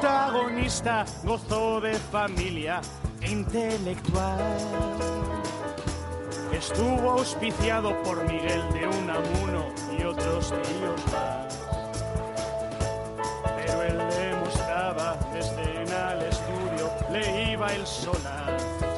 Protagonista gozó de familia intelectual. Estuvo auspiciado por Miguel de Unamuno y otros tíos más. Pero él demostraba desde en al estudio, le iba el solar.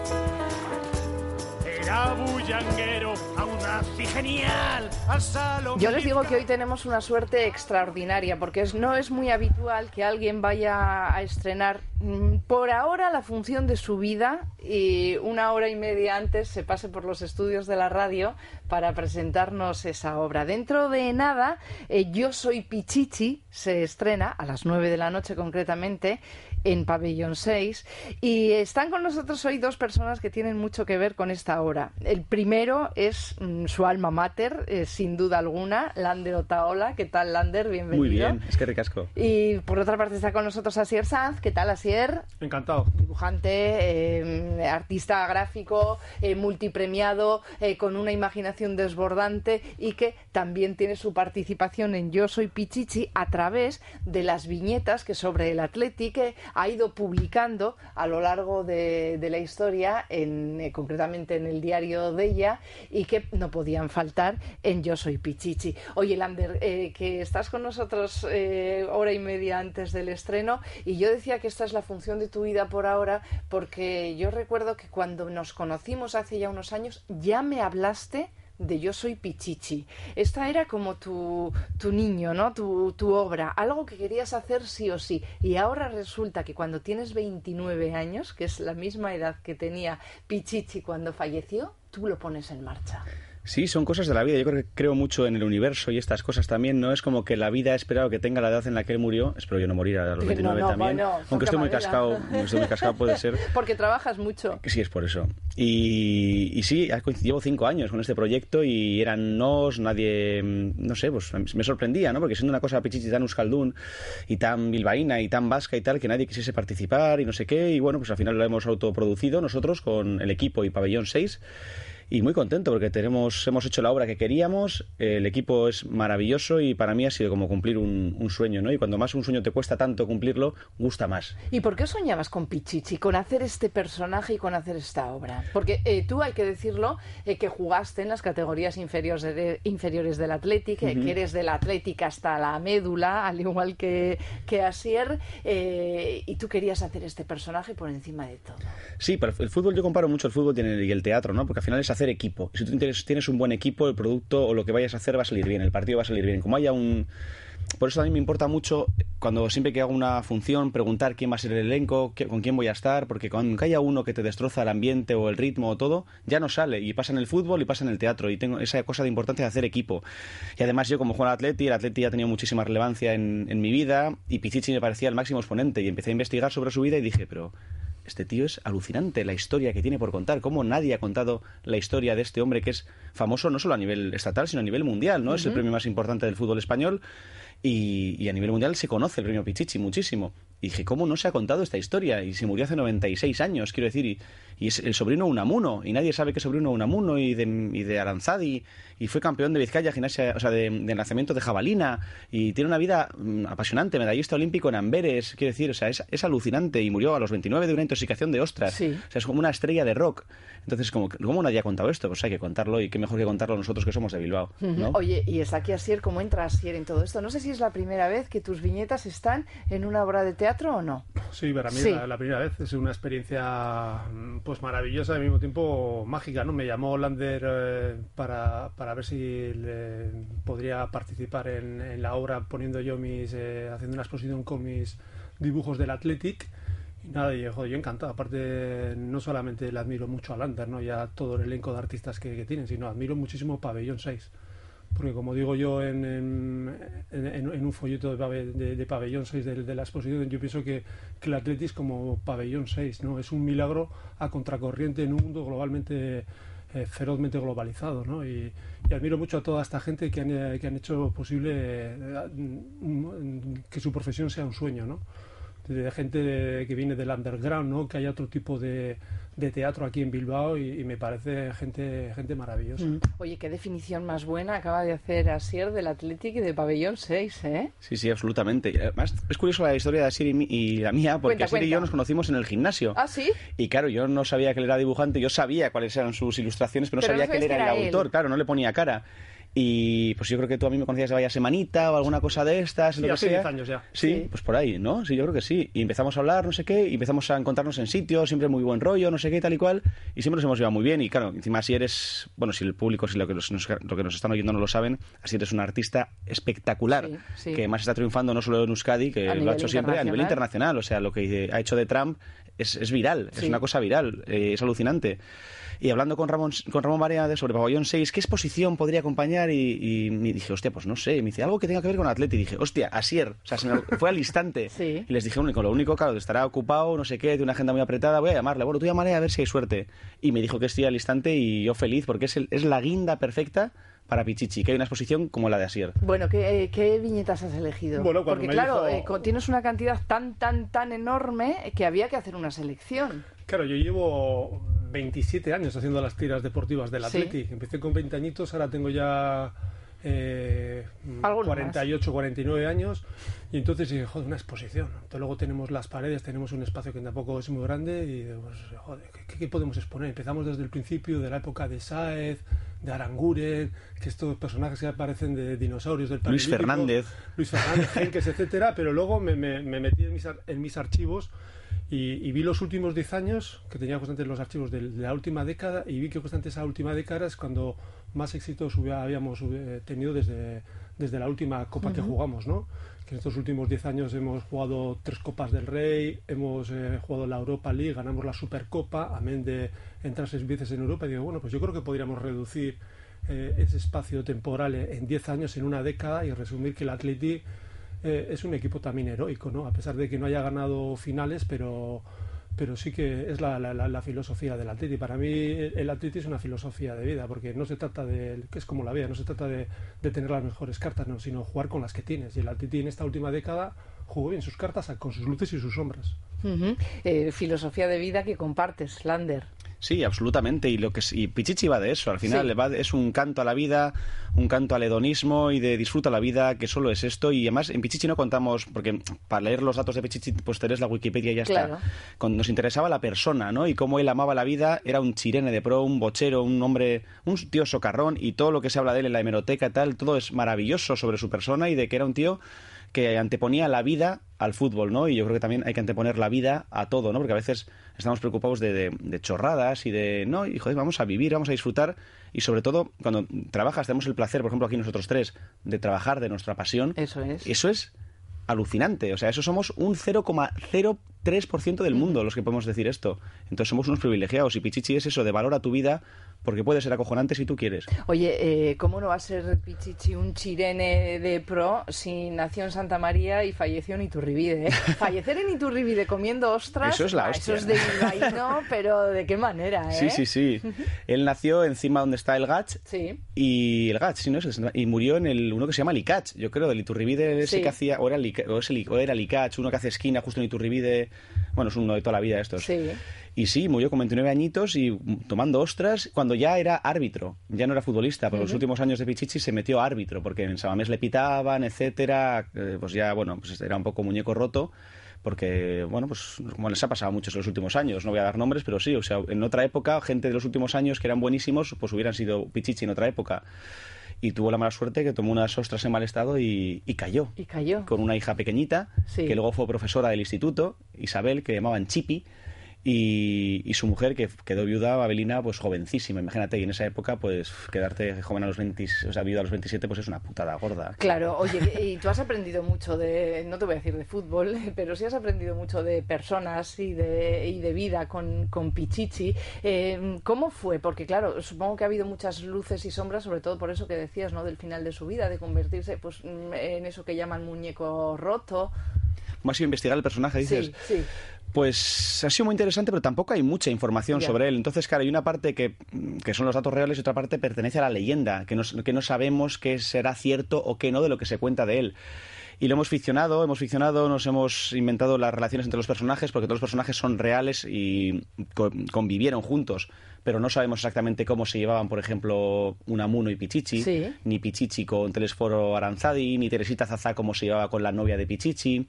Era bullanguero, audaz y genial. Al salón Yo les digo que hoy tenemos una suerte extraordinaria porque es- no es muy habitual que alguien vaya a estrenar mm, por ahora la función de su vida y una hora y media antes se pase por los estudios de la radio para presentarnos esa obra. Dentro de nada, eh, Yo soy Pichichi se estrena a las 9 de la noche concretamente en Pabellón 6 y están con nosotros hoy dos personas que tienen mucho que ver con esta obra. El primero es mm, su alma mater, eh, sin duda alguna, Lander Otaola. ¿Qué tal, Lander? Bienvenido. Muy bien, es que ricasco. Y por otra parte está con nosotros Asier Sanz. ¿Qué tal, Asier? Encantado. Dibujante, eh, artista gráfico, eh, multipremiado, eh, con una imaginación desbordante y que también tiene su participación en Yo Soy Pichichi a través de las viñetas que sobre el Athletic eh, ha ido publicando a lo largo de, de la historia, en, concretamente en el diario de ella, y que no podían faltar en Yo Soy Pichichi. Oye, Lander, que estás con nosotros hora y media antes del estreno, y yo decía que esta es la función de tu vida por ahora, porque yo recuerdo que cuando nos conocimos hace ya unos años, ya me hablaste de Yo soy Pichichi. Esta era como tu, tu niño, ¿no? Tu, tu obra, algo que querías hacer sí o sí. Y ahora resulta que cuando tienes 29 años, que es la misma edad que tenía Pichichi cuando falleció, tú lo pones en marcha. Sí, son cosas de la vida. Yo creo que creo mucho en el universo y estas cosas también. No es como que la vida ha esperado que tenga la edad en la que él murió. Espero yo no morir a los No, 29 no, también. bueno, Aunque estoy muy cascado, estoy muy cascado puede ser. Porque trabajas mucho. Sí, es por eso. Y, y sí, llevo cinco años con este proyecto y eran nos, nadie, mm, no sé, pues me sorprendía, ¿no? Porque siendo una cosa pichichi tan euskaldun y tan bilbaína y tan vasca y tal, que nadie quisiese participar y no sé qué. Y bueno, pues al final lo hemos autoproducido nosotros con el equipo y Pabellón 6. Y muy contento porque tenemos, hemos hecho la obra que queríamos, el equipo es maravilloso y para mí ha sido como cumplir un, un sueño, ¿no? Y cuando más un sueño te cuesta tanto cumplirlo, gusta más. ¿Y por qué soñabas con Pichichi, con hacer este personaje y con hacer esta obra? Porque eh, tú, hay que decirlo, eh, que jugaste en las categorías inferiores, de, inferiores del Athletic, eh, que eres del Athletic hasta la médula, al igual que, que Asier, eh, y tú querías hacer este personaje por encima de todo. Sí, pero el fútbol yo comparo mucho el fútbol y el y el teatro, ¿no? Porque al final es hacer equipo. Si tú tienes, un buen equipo, el producto o lo que vayas a hacer va a salir bien, el partido va a salir bien. Como haya un... Por eso a mí me importa mucho, cuando siempre que hago una función, preguntar quién va a ser el elenco, con quién voy a estar, porque cuando haya uno que te destroza el ambiente o el ritmo o todo, ya no sale. Y pasa en el fútbol y pasa en el teatro. Y tengo esa cosa de importancia de hacer equipo. Y además yo como juego al Atleti, el Atleti ha tenido muchísima relevancia en, en mi vida y Pichichi me parecía el máximo exponente. Y empecé a investigar sobre su vida y dije, pero este tío es alucinante la historia que tiene por contar. Cómo nadie ha contado la historia de este hombre que es famoso no solo a nivel estatal, sino a nivel mundial, ¿no? Es el premio más importante del fútbol español y, y a nivel mundial se conoce el premio Pichichi muchísimo. Y dije, ¿cómo no se ha contado esta historia? Y se murió hace 96 años, quiero decir, y, y es el sobrino Unamuno, y nadie sabe que es sobrino de Unamuno y de, y de Aranzadi, y fue campeón de Vizcaya, gimnasia, o sea, de, de lanzamiento de jabalina, y tiene una vida mm, apasionante, medallista olímpico en Amberes, quiero decir, o sea, es, es alucinante, y murió a los 29 de una intoxicación de ostras. Sí. O sea, es como una estrella de rock. Entonces, como, ¿cómo nadie ha contado esto? Pues hay que contarlo, y qué mejor que contarlo nosotros que somos de Bilbao, ¿no? Oye, y está aquí Asier, ¿cómo entra Asier en todo esto? No sé si es la primera vez que tus viñetas están en una obra de teatro o no? Sí, para mí Sí. La, la primera vez es una experiencia mm, pues maravillosa y al mismo tiempo mágica, ¿no? Me llamó Lander eh, para, para ver si le- podría participar en, en la obra poniendo yo mis eh, haciendo una exposición con mis dibujos del Athletic y nada, y joder, yo encantado. Aparte, no solamente le admiro mucho a Lander, ¿no? Ya todo el elenco de artistas que, que tienen, sino admiro muchísimo Pabellón 6 porque como digo yo en, en, en- en un folleto de, de- de pabellón 6 de, de la exposición, yo pienso que, que el Atleti como pabellón 6, ¿no? Es un milagro a contracorriente en un mundo globalmente eh, ferozmente globalizado, ¿no? Y, y admiro mucho a toda esta gente que han, eh, que han hecho posible eh, que su profesión sea un sueño, ¿no? de gente que viene del underground, ¿no? Que haya otro tipo de, de teatro aquí en Bilbao y, y me parece gente gente maravillosa. Oye, qué definición más buena acaba de hacer Asier del Athletic y de Pabellón 6, ¿eh? Sí, sí, absolutamente. Además, es curioso la historia de Asier y, mi- y la mía, porque Cuenta, Asier y yo nos conocimos en el gimnasio. ¿Ah, sí? Y claro, yo no sabía que él era dibujante, yo sabía cuáles eran sus ilustraciones, pero no Pero no sabía que él era, el él. autor, claro, no le ponía cara. Y pues yo creo que tú a mí me conocías de vaya semanita o alguna cosa de estas, Sí, lo que hace sea. 10 años ya. Sí, Sí. pues por ahí, ¿no? Sí, yo creo que sí. Y empezamos a hablar, no sé qué, y empezamos a encontrarnos en sitios, siempre muy buen rollo, no sé qué, tal y cual, y siempre nos hemos llevado muy bien. Y claro, encima si eres, bueno, si el público, si lo que nos, lo que nos están oyendo no lo saben, así eres un artista espectacular, Sí, sí. que además está triunfando no solo en Euskadi, que A lo ha hecho siempre a nivel internacional. internacional. O sea, lo que ha hecho de Trump es, es viral, es una cosa viral, eh, es alucinante. Y hablando con Ramón, con Ramón Barea sobre Pabellón 6, ¿qué exposición podría acompañar? Y, y me dije, hostia, pues no sé. Y me dice, algo que tenga que ver con Atleti. Y dije, hostia, Asier. O sea, se me fue al instante. Sí. Y les dije, único, lo único, claro, estará ocupado, no sé qué, de una agenda muy apretada, voy a llamarle. Bueno, tú llamaré a ver si hay suerte. Y me dijo que sí al instante y yo feliz, porque es, el- es la guinda perfecta para Pichichi, que hay una exposición como la de Asier. Bueno, ¿qué, eh, qué viñetas has elegido? Bueno, Porque claro, dijo- eh, tienes una cantidad tan, tan, tan enorme que había que hacer una selección. Claro, yo llevo 27 años haciendo las tiras deportivas del Sí. Athletic. Empecé con 20 añitos, ahora tengo ya eh, Alguno 48, 49 años. Y entonces dije, joder, una exposición. Entonces luego tenemos las paredes, tenemos un espacio que tampoco es muy grande y pues, joder, ¿qué, qué podemos exponer? Empezamos desde el principio de la época de Saez, de Aranguren, que estos personajes que aparecen de dinosaurios del Luis Fernández. Luis Fernández, Henkes, etcétera, pero luego me, me- me metí en mis, ar- en mis archivos y, y vi los últimos 10 años, que tenía constantes los archivos de, de la última década, y vi que constante esa última década es cuando más éxitos hubiera- habíamos eh, tenido desde, desde la última copa que jugamos, ¿no? Que en estos últimos 10 años hemos jugado tres Copas del Rey, hemos eh, jugado la Europa League, ganamos la Supercopa, amén de entrar seis veces en Europa, y digo, bueno, pues yo creo que podríamos reducir eh, ese espacio temporal en 10 años, en una década, y resumir que el Atleti es un equipo también heroico, ¿no? A pesar de que no haya ganado finales, pero, pero sí que es la, la- la- filosofía del Atleti. Para mí el Atleti es una filosofía de vida, porque no se trata de, que es como la vida, no se trata de, de tener las mejores cartas, no, sino jugar con las que tienes. Y el Atleti en esta última década jugó bien sus cartas con sus luces y sus sombras. Eh, filosofía de vida que compartes, Lander. Sí, absolutamente. Y lo que es- y Pichichi va de eso. Al final Sí. va de- es un canto a la vida, un canto al hedonismo y de disfruta la vida, que solo es esto. Y además en Pichichi no contamos, porque para leer los datos de Pichichi, pues tenés la Wikipedia y ya Claro. está. Con- nos interesaba la persona, ¿no? Y cómo él amaba la vida. Era un chirene de pro, un bochero, un hombre, un tío socarrón y todo lo que se habla de él en la hemeroteca y tal, todo es maravilloso sobre su persona y de que era un tío que anteponía la vida al fútbol, ¿no? Y yo creo que también hay que anteponer la vida a todo, ¿no? Porque a veces estamos preocupados de, de- de chorradas y de, no, y joder, vamos a vivir, vamos a disfrutar y sobre todo cuando trabajas, tenemos el placer, por ejemplo, aquí nosotros tres, de trabajar de nuestra pasión. Eso es. Eso es alucinante, o sea, eso somos un 0,03% del mundo los que podemos decir esto. Entonces somos unos privilegiados y Pichichi es eso, de valora tu vida porque puede ser acojonante si tú quieres. Oye, eh, ¿cómo no va a ser Pichichi un chirene de pro si nació en Santa María y falleció en Iturribide? ¿eh? Fallecer en Iturribide comiendo ostras, Eso es la ah, hostia. eso es de bilbaíno, pero ¿de qué manera, eh? Sí, sí, sí. Él nació encima donde está el Gach Sí. y el Gach, sí, ¿no? Es- Y murió en el uno que se llama Licach, yo creo, del Iturribide ese Sí. que hacía, o era, o, o era Licach, uno que hace esquina justo en Iturribide, bueno, es uno de toda la vida estos. Sí. Y sí, murió con 29 añitos y mm, tomando ostras cuando ya era árbitro. Ya no era futbolista, pero los últimos años de Pichichi se metió a árbitro porque en Samamés le pitaban, etcétera. eh, Pues ya, bueno, pues era un poco muñeco roto. Porque, bueno, pues como les ha pasado muchos en los últimos años, no voy a dar nombres, pero sí, o sea, en otra época, gente de los últimos años que eran buenísimos, pues hubieran sido Pichichi en otra época. y tuvo la mala suerte que tomó unas ostras en mal estado y, y cayó. Y cayó. Con una hija pequeñita, Sí. que luego fue profesora del instituto, Isabel, que llamaban Chipi, y, y su mujer, que quedó viuda, Abelina, pues jovencísima, imagínate, y en esa época, pues quedarte joven a los 20, o sea, viuda a los 27, pues es una putada gorda. Claro, oye, y tú has aprendido mucho de, no te voy a decir de fútbol, pero sí has aprendido mucho de personas y de, y de vida con, con Pichichi. Eh, ¿Cómo fue? Porque claro, supongo que ha habido muchas luces y sombras, sobre todo por eso que decías, ¿no? Del final de su vida, de convertirse pues en eso que llaman muñeco roto. ¿Cómo ha sido investigar el personaje, dices? Sí, sí. Pues ha sido muy interesante, pero tampoco hay mucha información sobre él. Entonces, claro, hay una parte que, que son los datos reales y otra parte pertenece a la leyenda, que no, que no sabemos qué será cierto o qué no de lo que se cuenta de él. Y lo hemos ficcionado, hemos ficcionado, nos hemos inventado las relaciones entre los personajes, porque todos los personajes son reales y co- convivieron juntos, pero no sabemos exactamente cómo se llevaban, por ejemplo, Unamuno y Pichichi, Sí. ni Pichichi con Telesforo Aranzadi, ni Teresita Zaza cómo se llevaba con la novia de Pichichi.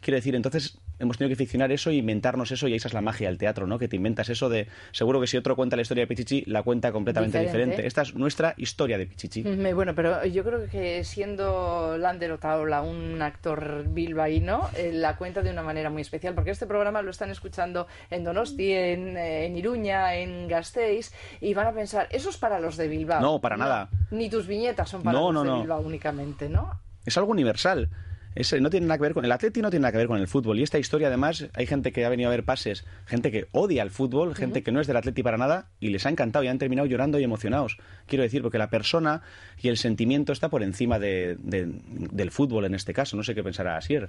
Quiero decir, entonces hemos tenido que ficcionar eso y inventarnos eso, y esa es la magia del teatro, ¿no? Que te inventas eso de. Seguro que si otro cuenta la historia de Pichichi, la cuenta completamente Diferente. diferente. Esta es nuestra historia de Pichichi. Mm, Bueno, pero yo creo que siendo Lander Otaola un actor bilbaíno, eh, la cuenta de una manera muy especial, porque este programa lo están escuchando en Donosti, en, eh, en Iruña, en Gasteiz, y van a pensar, eso es para los de Bilbao. No, para nada. Ni tus viñetas son para No, los no, de no. Bilbao únicamente, ¿no? Es algo universal. Es- no tiene nada que ver con el atleti, no tiene nada que ver con el fútbol. Y esta historia, además, hay gente que ha venido a ver pases, gente que odia el fútbol, gente que no es del atleti para nada, y les ha encantado y han terminado llorando y emocionados. Quiero decir, porque la persona y el sentimiento está por encima de- de- del fútbol en este caso. No sé qué pensará Asier.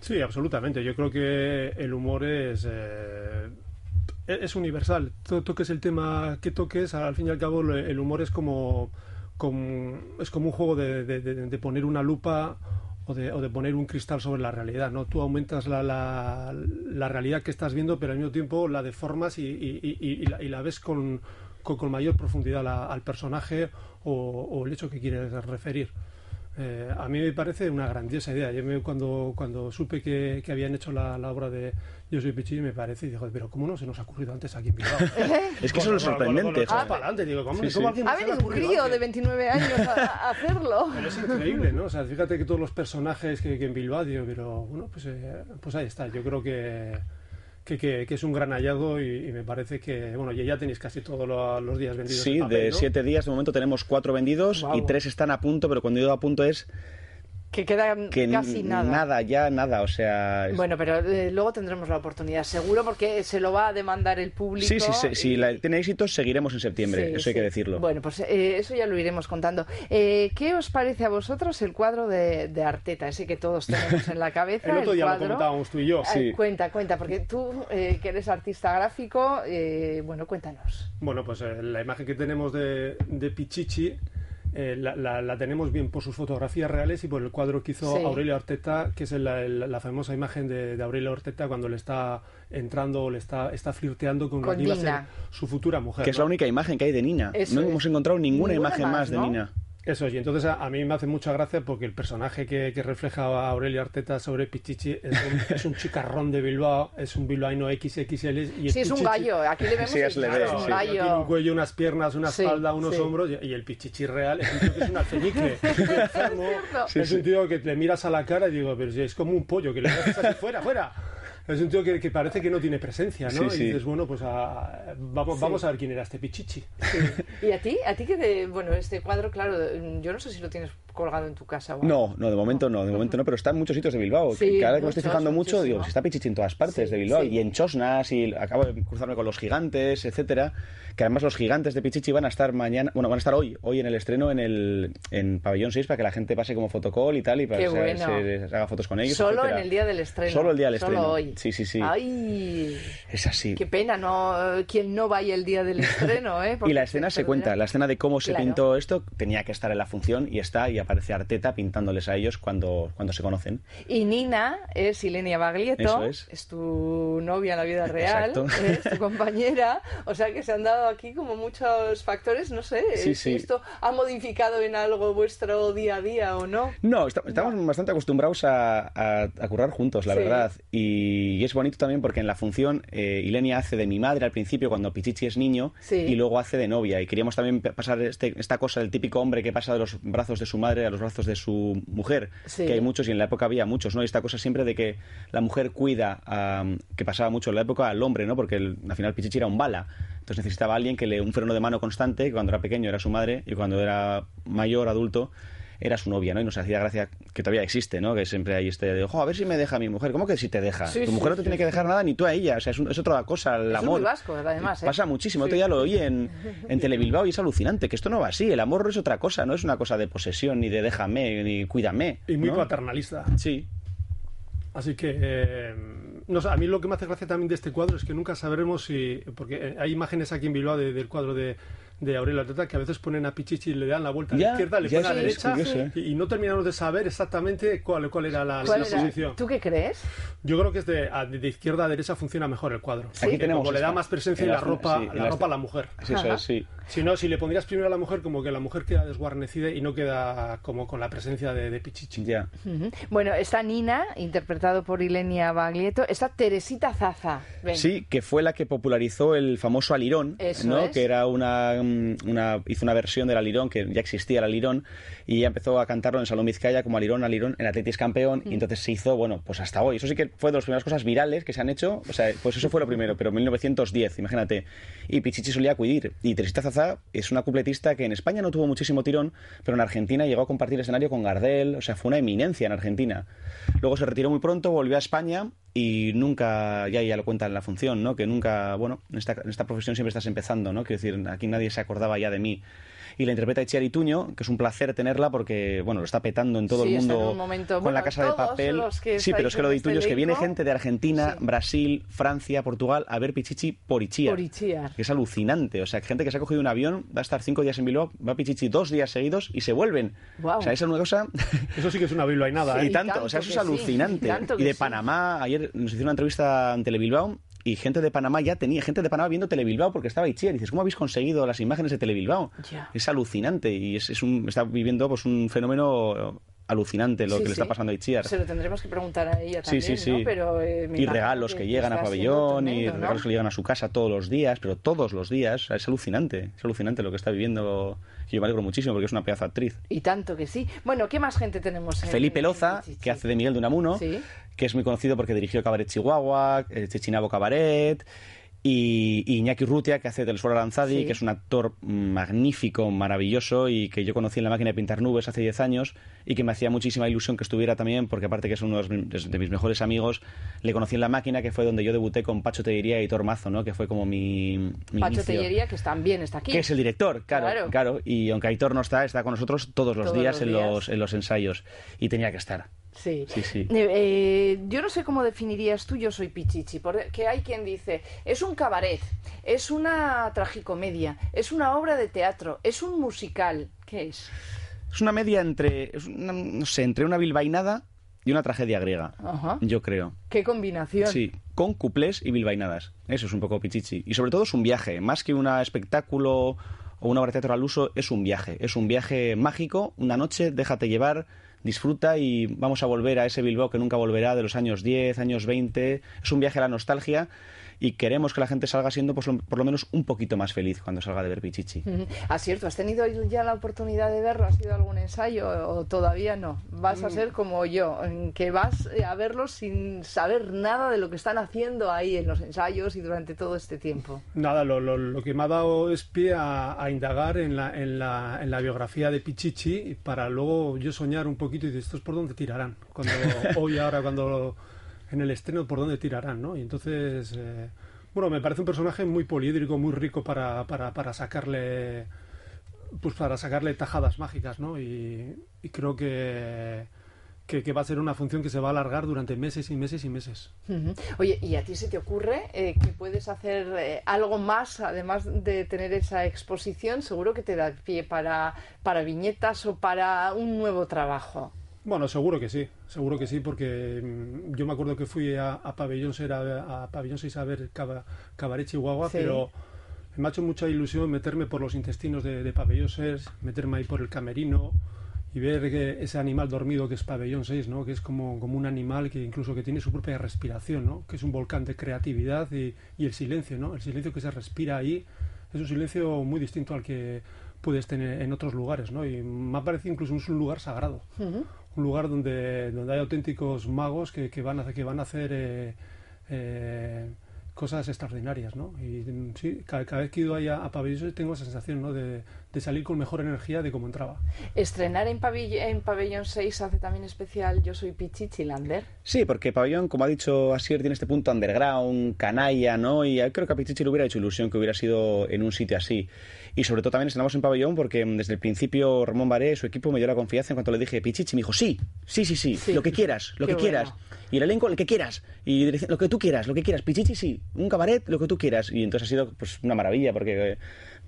Sí, absolutamente. Yo creo que el humor es, eh, es universal. To- Toques el tema que toques, al fin y al cabo el humor es como, como- es como un juego de, de- de- de poner una lupa o de, o de poner un cristal sobre la realidad. ¿no? Tú aumentas la, la- la realidad que estás viendo, pero al mismo tiempo la deformas y, y- y- y la, la ves con, con, mayor profundidad al personaje o, o el hecho que quieres referir. Eh, a mí me parece una grandiosa idea. Yo me- cuando, cuando supe que, que habían hecho la, la obra de Yo soy Pichi, me parece, y digo, pero ¿cómo no se nos ha ocurrido antes aquí en Bilbao? Es que eso es sorprendente. Con, para adelante, digo, ¿cómo, Sí, sí. alguien Ha venido un crío antes? de 29 años a, a hacerlo. Pero es increíble, ¿no? O sea, fíjate que todos los personajes que, que en Bilbao, digo, pero bueno, pues, eh, pues ahí está. Yo creo que, que, que- que es un gran hallazgo y, y me parece que, bueno, ya, ya tenéis casi todos lo- los días vendidos. Sí, papel, de ¿no? siete días de momento tenemos cuatro vendidos y tres están a punto, pero cuando digo a punto es Que queda que casi n- nada. ya nada, o sea... es- Bueno, pero eh, luego tendremos la oportunidad, seguro, porque se lo va a demandar el público. Sí, sí, sí, si y- la- tiene éxito, seguiremos en septiembre, Sí, eso hay que sí. decirlo. Bueno, pues eh, eso ya lo iremos contando. Eh, ¿Qué os parece a vosotros el cuadro de, de Arteta, ese que todos tenemos en la cabeza? El otro día lo cuadro? comentábamos tú y yo. Eh, Sí. cuenta, cuenta, porque tú, eh, que eres artista gráfico, eh, bueno, cuéntanos. Bueno, pues eh, la imagen que tenemos de, de Pichichi eh, la, la- la tenemos bien por sus fotografías reales y por el cuadro que hizo Sí. Aurelio Arteta, que es el- el- la famosa imagen de, de Aurelio Arteta cuando le está entrando o le está, está flirteando con, iba a ser su futura mujer. que es la única imagen que hay de Nina. Eso no es. hemos encontrado ninguna, Ninguna imagen más, más, de ¿no? Nina. Eso es, y entonces a, a mí me hace mucha gracia porque el personaje que, que refleja a Aurelio Arteta sobre Pichichi es un, es un chicarrón de Bilbao, es un bilbaíno XXL. Y el Sí, es un Pichichi- gallo, aquí le vemos Sí, es le claro, ve, es un sí. Tiene un gallo. cuello, unas piernas, una Sí, espalda, unos sí. hombros y, y el pichichi real es un tío que es un alfeñique, es un tío enfermo, Sí, es un tío que le miras a la cara y digo, pero si es como un pollo, que le haces así, fuera, fuera. Es un tío que, que parece que no tiene presencia, ¿no? Sí, y dices, bueno, pues a- vamos, Sí. vamos a ver quién era este pichichi. ¿Y a ti? ¿A ti que de, bueno, este cuadro, claro, yo no sé si lo tienes colgado en tu casa algo. No, no, de momento no, de momento no, pero está en muchos sitios de Bilbao. Sí, que ahora que me estoy fijando mucho, digo, si está Pichichi en todas partes Sí, de Bilbao, sí. y en Chosnas, y acabo de cruzarme con los gigantes, etcétera, que además los gigantes de Pichichi van a estar mañana, bueno, van a estar hoy, hoy en el estreno en el en Pabellón 6 para que la gente pase como fotocall y tal, y para que se- bueno. se, se haga fotos con ellos. Solo etcétera. en el día del estreno. Solo el día del Solo estreno. hoy. Sí, sí, sí. Ay, Es así. qué pena, no, quien no vaya el día del estreno, ¿eh? Y Porque la escena se perderá. cuenta, la escena de cómo se Claro. pintó esto tenía que estar en la función y está, y aparece Arteta pintándoles a ellos cuando, cuando se conocen. Y Nina es Ilenia Baglietto, Eso es. tu novia en la vida real, Exacto. es tu compañera, o sea que se han dado aquí como muchos factores, no sé, Sí, si sí. esto ha modificado en algo vuestro día a día o no. No, esta- estamos bastante acostumbrados a, a- a currar juntos, la Sí. verdad. Y, Y, es bonito también porque en la función eh, Ilenia hace de mi madre al principio cuando Pichichi es niño y luego hace de novia. Y queríamos también pasar este- esta cosa del típico hombre que pasa de los brazos de su madre a los brazos de su mujer, Sí. que hay muchos y en la época había muchos, ¿no? Y esta cosa siempre de que la mujer cuida, a- que pasaba mucho en la época, al hombre, ¿no? Porque el- al final Pichichi era un bala. Entonces necesitaba alguien que le un freno de mano constante, que cuando era pequeño era su madre y cuando era mayor, adulto, era su novia, ¿no? Y nos hacía gracia que todavía existe, ¿no? Que siempre hay este de, ojo, a ver si me deja mi mujer. ¿Cómo que si te deja? Sí, tu sí, mujer no te sí, tiene que dejar nada ni tú a ella. O sea, es, un- es otra cosa, el Eso es amor. muy vasco, además, ¿eh? Pasa muchísimo. Sí. Otro día lo oí en, en Telebilbao y es alucinante, que esto no va así. El amor es otra cosa, no es una cosa de posesión, ni de déjame, ni cuídame. Y muy ¿no? paternalista. Sí. Así que, eh, no sé, a mí lo que me hace gracia también de este cuadro es que nunca sabremos si. Porque eh, hay imágenes aquí en Bilbao de- del cuadro de, de Aurelio Arteta que a veces ponen a Pichichi y le dan la vuelta a la izquierda, le ponen a la es- es derecha curioso, ¿eh? y, y no terminamos de saber exactamente cuál, cuál era la, ¿Cuál la era? posición. ¿Tú qué crees? Yo creo que es de, de izquierda a derecha funciona mejor el cuadro. Aquí Que tenemos como le da más presencia En y la ropa, sí, la la ropa a la mujer. Sí, eso es, sí. Si no, si le pondrías primero a la mujer, como que la mujer queda desguarnecida y no queda como con la presencia de, de Pichichi. Ya. Bueno, está Nina, interpretado por Ilenia Baglietto. Está Teresita Zaza. Ven. Sí, que fue la que popularizó el famoso alirón, Eso ¿no? es. Que era una, mm, una hizo una versión del alirón que ya existía el alirón y ella empezó a cantarlo en el Salón Vizcaya como alirón, alirón, en Atletis campeón y entonces se hizo, bueno, pues hasta hoy. Eso sí que fue de las primeras cosas virales que se han hecho, o sea, pues eso fue lo primero, pero en 1910, imagínate. Y Pichichi solía acudir y Teresita Zaza es una cupletista que en España no tuvo muchísimo tirón, pero en Argentina llegó a compartir escenario con Gardel, o sea, fue una eminencia en Argentina. Luego se retiró muy pronto, volvió a España y nunca, ya, ya lo cuenta en la función, ¿no? Que nunca, bueno, en esta, en esta profesión siempre estás empezando, ¿no? Quiero decir, aquí nadie se acordaba ya de mí. Y la interpreta Itziar Ituño, que es un placer tenerla porque, bueno, lo está petando en todo Sí, el mundo momento- con bueno, la casa de papel. sí, pero es que lo de este Ituño es que viene gente de Argentina, Sí. Brasil, Francia, Portugal a ver Pichichi por Itziar. Por Itziar. Que es alucinante. O sea, gente que se ha cogido un avión, va a estar cinco días en Bilbao, va a Pichichi dos días seguidos y se vuelven. Guau. O sea, esa es una cosa Eso sí que es una Biblia y nada, y ¿eh? tanto, tanto o sea, eso es alucinante. y de sí. Panamá, ayer nos hicieron una entrevista en Telebilbao y gente de Panamá ya tenía, gente de Panamá viendo Telebilbao porque estaba Itziar. Y dices, ¿cómo habéis conseguido las imágenes de Telebilbao? Ya. Es alucinante y es, es un, está viviendo pues un fenómeno alucinante lo Sí, que le sí. está pasando a Itziar. Se lo tendremos que preguntar a ella Sí, también, sí, sí. ¿no? Pero, eh, y regalos que, llegan a pabellón y regalos que le llegan a su casa todos los días, pero todos los días. Es alucinante, es alucinante lo que está viviendo. Y yo me alegro muchísimo porque es una pedazo actriz. Y tanto que sí. Bueno, ¿qué más gente tenemos? en- Felipe Loza, que hace de Miguel de Unamuno, Sí. Que es muy conocido porque dirigió Cabaret Chihuahua, eh, Chechinabo Cabaret, y, y Iñaki Urrutia, que hace del Suelo Aranzadi, Sí. que es un actor magnífico, maravilloso, y que yo conocí en la máquina de pintar nubes hace 10 años, y que me hacía muchísima ilusión que estuviera también, porque aparte que es uno de, mis mejores amigos, le conocí en la máquina, que fue donde yo debuté con Pacho Tellería y Hitor Mazo, ¿no? que fue como mi, mi Pacho. Tellería, que también está aquí. Que es el director, claro, Claro. claro. Y aunque Aitor no está, está con nosotros todos los Todos días, los en, días. Los, en los ensayos. Y tenía que estar. Sí. Sí, sí. Eh, eh, yo no sé cómo definirías tú Yo soy Pichichi, porque hay quien dice, es un cabaret, es una tragicomedia, es una obra de teatro, es un musical. ¿Qué es? Es una media entre, es una- no sé, entre una bilbainada y una tragedia griega. Ajá. Yo creo. ¿Qué combinación? Sí, con cuplés y bilbainadas. Eso es un poco pichichi. Y sobre todo es un viaje, más que un espectáculo o una obra de teatro al uso, es un viaje. Es un viaje mágico, una noche, déjate llevar, disfruta y vamos a volver a ese Bilbao que nunca volverá de los años 10, años 20. Es un viaje a la nostalgia y queremos que la gente salga siendo pues, lo- por lo menos un poquito más feliz cuando salga de ver Pichichi. Ah, cierto, ¿has tenido ya la oportunidad de verlo? ¿Has ido a algún ensayo o todavía no? Vas Mm. a ser como yo, en que vas eh, a verlo sin saber nada de lo que están haciendo ahí en los ensayos y durante todo este tiempo. Nada, lo, lo- lo que me ha dado es pie a, a indagar en la, en, la, en la biografía de Pichichi para luego yo soñar un poquito y decir, ¿estos por dónde tirarán? Cuando, hoy, ahora, cuando en el estreno, ¿por dónde tirarán? ¿no? Y entonces, eh, bueno, me parece un personaje muy poliédrico, muy rico para, para, para sacarle pues para sacarle tajadas mágicas, ¿no? Y, creo que, que, va a ser una función que se va a alargar durante meses y meses y meses. Oye, ¿y a ti se te ocurre eh, que puedes hacer eh, algo más, además de tener esa exposición? Seguro que te da pie para, para viñetas o para un nuevo trabajo. Bueno, seguro que sí, seguro que sí, porque mm, yo me acuerdo que fui a, a Pabellón 6 a, Pabellón 6 a ver Caba- Cabaret Chihuahua, Sí. pero me ha hecho mucha ilusión meterme por los intestinos de, de Pabellón 6, meterme ahí por el camerino y ver ese animal dormido que es pabellón 6, ¿no? que es como, como un animal que incluso que tiene su propia respiración, ¿no? que es un volcán de creatividad y, y el silencio, ¿no? el silencio que se respira ahí es un silencio muy distinto al que puedes tener en otros lugares, ¿no? Y me ha parecido incluso un lugar sagrado, un lugar donde, donde hay auténticos magos que, que van a, que van a hacer eh, eh, cosas extraordinarias, ¿no? Y mm, sí, cada, vez que he ido ahí a, a pabellones tengo esa sensación, ¿no? De, de salir con mejor energía de cómo entraba. Estrenar en, en Pabellón 6 hace también especial Yo soy Pichichi Lander. Sí, porque Pabellón, como ha dicho Asier, tiene este punto underground, canalla, ¿no? Y creo que a Pichichi le hubiera hecho ilusión que hubiera sido en un sitio así. Y sobre todo también estamos en Pabellón porque mm, desde el principio Ramón Baré, su equipo, me dio la confianza en cuanto le dije Pichichi. Me dijo, sí, sí, sí, sí, Sí. lo que quieras, lo Qué que quieras. bueno. Y el elenco, el que quieras. Y lo que tú quieras, lo que quieras. Pichichi, sí. Un cabaret, lo que tú quieras. Y entonces ha sido pues una maravilla porque eh,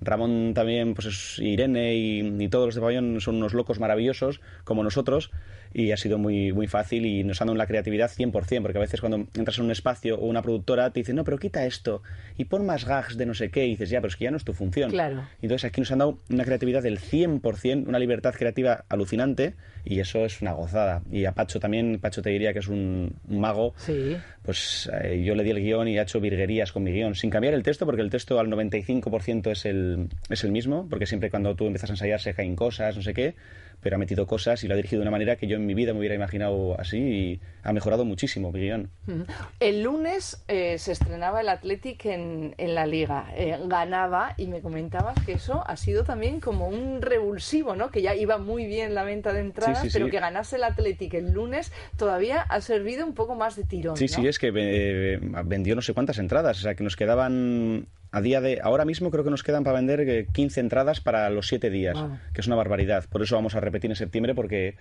Ramón también, pues es Irene y, y todos los de Pabellón son unos locos maravillosos como nosotros y ha sido muy, muy fácil y nos han dado la creatividad 100%, porque a veces cuando entras en un espacio o una productora te dice, no, pero quita esto y pon más gags de no sé qué y dices, ya, pero es que ya no es tu función. Claro. Entonces aquí nos han dado una creatividad del 100%, una libertad creativa alucinante y eso es una gozada. Y a Pacho también, Pacho te diría que es un, un mago. Sí. Pues eh, yo le di el guion y ha hecho virguerías con mi guion, sin cambiar el texto, porque el texto al 95% es el, es el mismo, porque siempre cuando tú empiezas a ensayar se caen cosas, no sé qué, pero ha metido cosas y lo ha dirigido de una manera que yo en mi vida me hubiera imaginado así y ha mejorado muchísimo mi guion. Ujú. El lunes eh, se estrenaba el Athletic en, en la liga, Eh, ganaba y me comentabas que eso ha sido también como un revulsivo, ¿no? Que ya iba muy bien la venta de entradas, Sí, sí, pero sí. que ganase el Athletic el lunes todavía ha servido un poco más de tirón. Sí, ¿no? sí, es que eh, vendió no sé cuántas entradas, o sea que nos quedaban a día de ahora mismo creo que nos quedan para vender eh, 15 entradas para los 7 días, Wow. que es una barbaridad. Por eso vamos a repetir en septiembre porque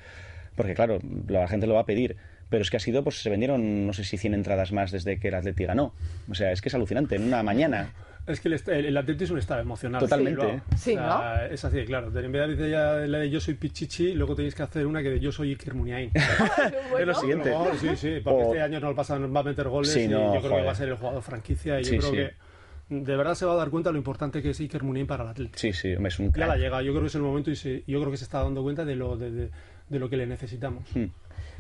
porque claro, la gente lo va a pedir. Pero es que ha sido, pues se vendieron, no sé si 100 entradas más desde que el Atleti ganó. O sea, es que es alucinante, en una mañana. Es que el, est- el, el Atleti es un estado emocional. Totalmente. Sí, O sea, Es así, claro. En vez de ya la de yo soy Pichichi, luego tenéis que hacer una que de yo soy Iker Muniain. Es lo siguiente. No, sí, sí, porque O- este año no lo pasa, nos va a meter goles Sí, y no, yo creo que joder. va a ser el jugador franquicia y Sí, yo creo sí. que de verdad se va a dar cuenta lo importante que es Iker Muniain para el Atleti. Sí, sí, es un Ya crack. la llega, yo creo que es el momento y se- yo creo que se está dando cuenta de lo, de, de- de lo que le necesitamos. Hmm.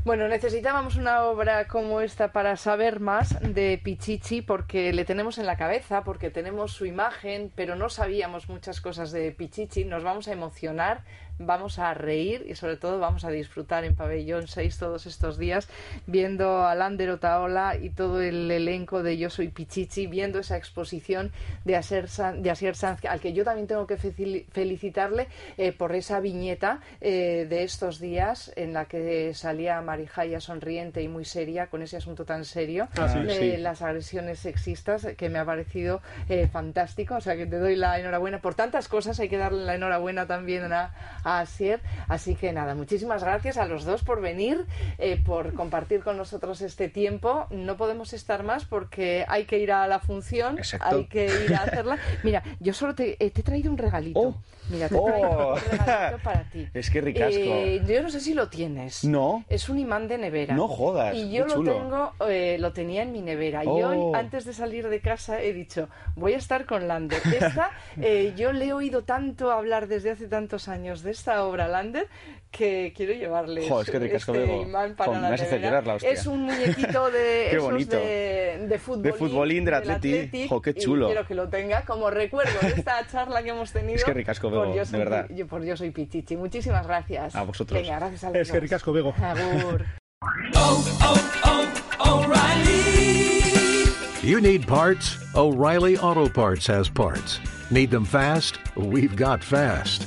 Bueno, necesitábamos una obra como esta para saber más de Pichichi porque le tenemos en la cabeza, porque tenemos su imagen, pero no sabíamos muchas cosas de Pichichi. Nos vamos a emocionar, vamos a reír y sobre todo vamos a disfrutar en Pabellón 6 todos estos días viendo a Lander Otaola y todo el elenco de Yo Soy Pichichi, viendo esa exposición de Asier de Asier Sanz, al que yo también tengo que felicitarle eh, por esa viñeta eh, de estos días en la que salía Marijaya sonriente y muy seria con ese asunto tan serio Ah, sí, de sí. las agresiones sexistas que me ha parecido eh, fantástico. O sea que te doy la enhorabuena por tantas cosas. Hay que darle la enhorabuena también a, a Asier. Así que nada, muchísimas gracias a los dos por venir, eh, por compartir con nosotros este tiempo. No podemos estar más porque hay que ir a la función, Exacto. hay que ir a hacerla. Mira, yo solo te, eh, te he traído un regalito. Oh. Mira, te Oh. un regalito para ti. Es que ricasco. Eh, yo no sé si lo tienes. No. Es un imán de nevera. No jodas, Y yo lo tengo, eh, lo tenía en mi nevera. Y Oh. hoy, antes de salir de casa, he dicho, voy a estar con Lander. Esta, eh, yo le he oído tanto hablar desde hace tantos años de esta obra, Lander, que quiero llevarle Jo, es que ricasco, este Bego. imán para me la nevera. la hostia. Es un muñequito de, Qué esos bonito. de, de futbolín, De futbolín del del Atleti. Athletic, Jo, qué y chulo. quiero que lo tenga como recuerdo de esta charla que hemos tenido. Es que ricasco, por Bego, yo de soy, verdad. Yo, por yo soy Pichichi. Muchísimas gracias. A vosotros. Venga, gracias a los Es que ricasco, Bego. Agur. You need parts? O'Reilly Auto Parts has parts. Need them fast? We've got fast.